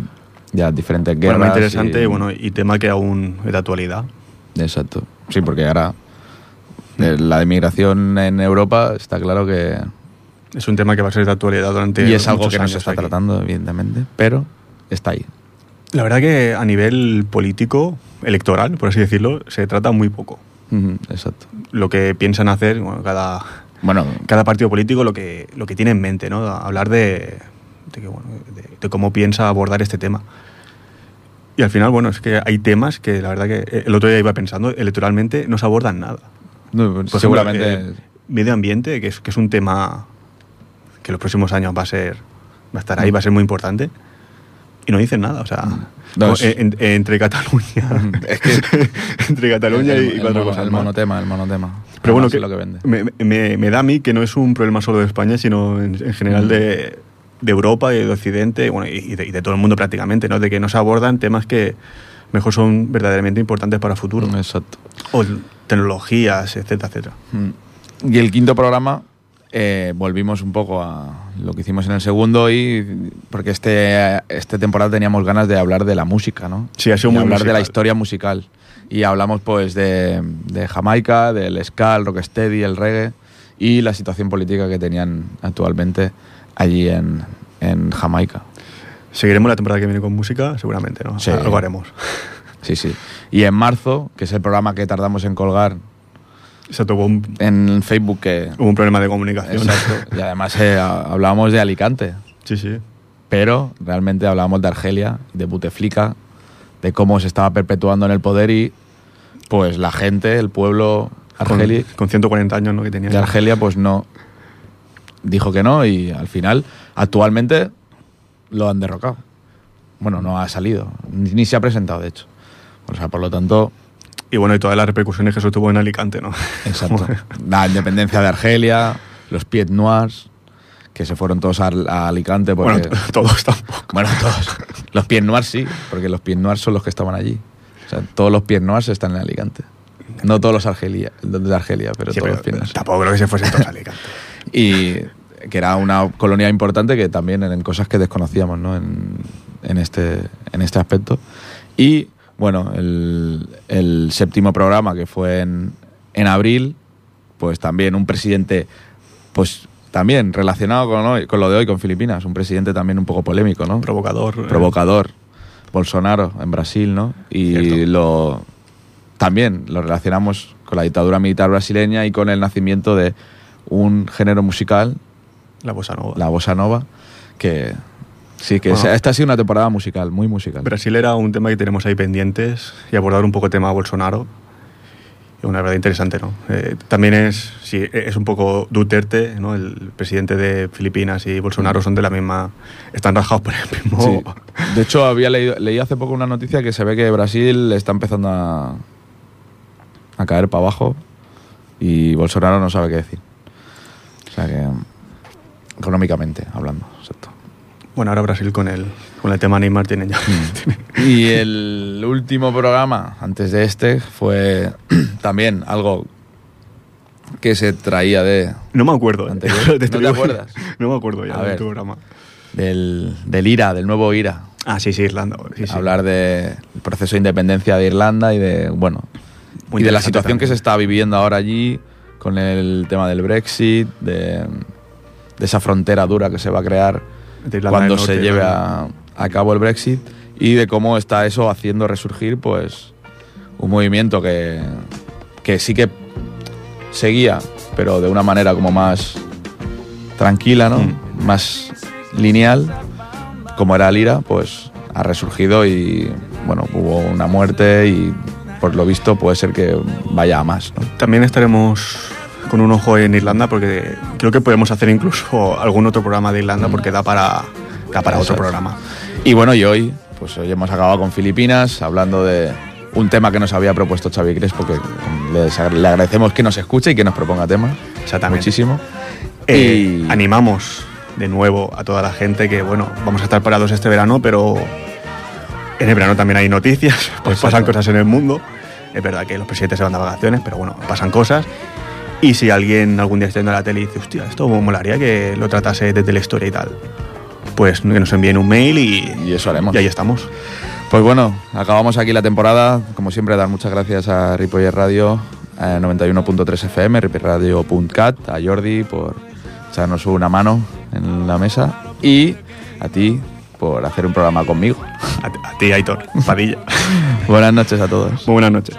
ya diferentes guerras. Bueno, interesante y- bueno, y tema que aún es de actualidad. Exacto. Sí, porque ahora eh, la inmigración en Europa está claro que... Es un tema que va a ser de actualidad durante Y es algo que no se está aquí. tratando, evidentemente, pero está ahí. La verdad que a nivel político, electoral, por así decirlo, se trata muy poco. Exacto. Lo que piensan hacer, bueno, cada, Bueno, cada partido político lo que, lo que tiene en mente, ¿no? Hablar de, de, que, bueno, de, de cómo piensa abordar este tema. Y al final, bueno, es que hay temas que la verdad que el otro día iba pensando, electoralmente no se abordan nada. no, Por ejemplo, seguramente... eh, medio ambiente, que es, que es un tema que en los próximos años va a ser va a estar ahí, va a ser muy importante. Y no dicen nada, o sea, No, como es- en- en- entre Cataluña, Es que- entre Cataluña el, y el cuatro mono- cosas el más. monotema, el monotema. Pero bueno, que lo que vende. Me, me- me da a mí que no es un problema solo de España, sino en, en general Mm. de, de Europa y de Occidente bueno, y, de, y de todo el mundo prácticamente, ¿no? De que no se abordan temas que mejor son verdaderamente importantes para el futuro. Exacto. O tecnologías, etcétera, etcétera. Mm. Y el quinto programa, eh, volvimos un poco a lo que hicimos en el segundo y porque este esta temporada teníamos ganas de hablar de la música, ¿no? Sí, ha sido Y muy hablar de la musical. historia musical. y hablamos pues de, de Jamaica, del ska, el rocksteady, el reggae y la situación política que tenían actualmente allí en, en Jamaica. Seguiremos la temporada que viene con música, seguramente, ¿no? Sí. Algo haremos. Sí, sí. Y en marzo, que es el programa que tardamos en colgar Exacto, hubo un, en Facebook, que... hubo un problema de comunicación. Exacto. Y además eh, ha- hablábamos de Alicante, Sí, sí. pero realmente hablábamos de Argelia, de Buteflika, de cómo se estaba perpetuando en el poder y pues la gente, el pueblo Con, argeli- con 150 años, ¿no? Que tenía. de Argelia pues no dijo que no y al final actualmente lo han derrocado. Bueno, no ha salido, ni, ni se ha presentado de hecho. O sea, por lo tanto, Y bueno, y todas las repercusiones que eso tuvo en Alicante, ¿no? exacto. La independencia de Argelia, los Pied Noirs, que se fueron todos a, a Alicante porque... bueno, todos tampoco. Bueno, todos. Los pies noirs sí, porque los pies noirs son los que estaban allí. O sea, todos los pies noirs están en Alicante. No todos los Argelia, de Argelia, pero Sí, todos pero los pies noirs. tampoco creo que se fuesen todos a Alicante. Y que era una colonia importante que también en cosas que desconocíamos ¿no? en, en este, en este aspecto. Y bueno, el, el séptimo programa que fue en, en abril, pues también un presidente, pues también relacionado con, hoy- con lo de hoy, con Filipinas, un presidente también un poco polémico, ¿no? Provocador. eh, provocador, Bolsonaro en Brasil, ¿no? Y Cierto. lo también lo relacionamos con la dictadura militar brasileña y con el nacimiento de un género musical, La bossa nova. la bossa nova, que sí que Bueno. esta ha sido una temporada musical, muy musical. Brasil era un tema que tenemos ahí pendientes y abordar un poco el tema Bolsonaro. Una verdad interesante, ¿no? Eh, también es, sí, es un poco Duterte, ¿no? El presidente de Filipinas y Bolsonaro son de la misma. Están rajados por el mismo. Sí. De hecho, había leído, leí hace poco una noticia que se ve que Brasil está empezando a, a caer para abajo y Bolsonaro no sabe qué decir. O sea que, económicamente hablando, exacto. Bueno, ahora Brasil con el, con el tema Neymar tienen ya. Mm. Y el último programa, antes de este, fue también algo que se traía de, No me acuerdo. ¿eh? Anterior. Te ¿No estoy- te acuerdas? No me acuerdo ya del programa. del, del IRA, del nuevo IRA. Ah, sí, sí, Irlanda. Sí, sí. Hablar del proceso de independencia de Irlanda y de, bueno, Muy y de la situación que se está viviendo ahora allí con el tema del Brexit, de, de esa frontera dura que se va a crear De cuando se lleve a, a cabo el Brexit y de cómo está eso haciendo resurgir pues un movimiento que, que sí que seguía, pero de una manera como más tranquila, ¿no? Mm. Más lineal, como era Lira, pues ha resurgido y bueno, hubo una muerte y por lo visto puede ser que vaya a más, ¿no? También estaremos con un ojo en Irlanda porque creo que podemos hacer incluso algún otro programa de Irlanda porque da para, da para otro programa. Y bueno, y hoy, pues hoy hemos acabado con Filipinas, hablando de un tema que nos había propuesto Xavi Crespo, que le agradecemos que nos escuche y que nos proponga temas. Exactamente. Muchísimo. Eh, Y- Animamos de nuevo a toda la gente que, bueno, vamos a estar parados este verano, pero en el verano también hay noticias, pues Exacto. pasan cosas en el mundo. Es verdad que los presidentes se van de vacaciones, pero bueno, pasan cosas. Y si alguien algún día está viendo la tele y dice, hostia, esto molaría que lo tratase desde la historia y tal, pues que nos envíen un mail y, Y eso haremos. y ahí estamos. Pues bueno, acabamos aquí la temporada. Como siempre, dar muchas gracias a Ripoller Radio, a 91.3 FM, ripoyerradio.cat, a Jordi por echarnos una mano en la mesa y a ti por hacer un programa conmigo. A, a ti, Aitor, Padilla. Buenas noches a todos. Muy buenas noches.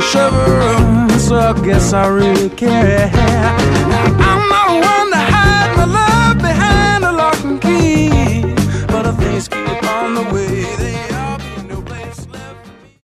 Push so I guess I really care. I'm not one to hide my love behind a lock and key, but if things keep on the way they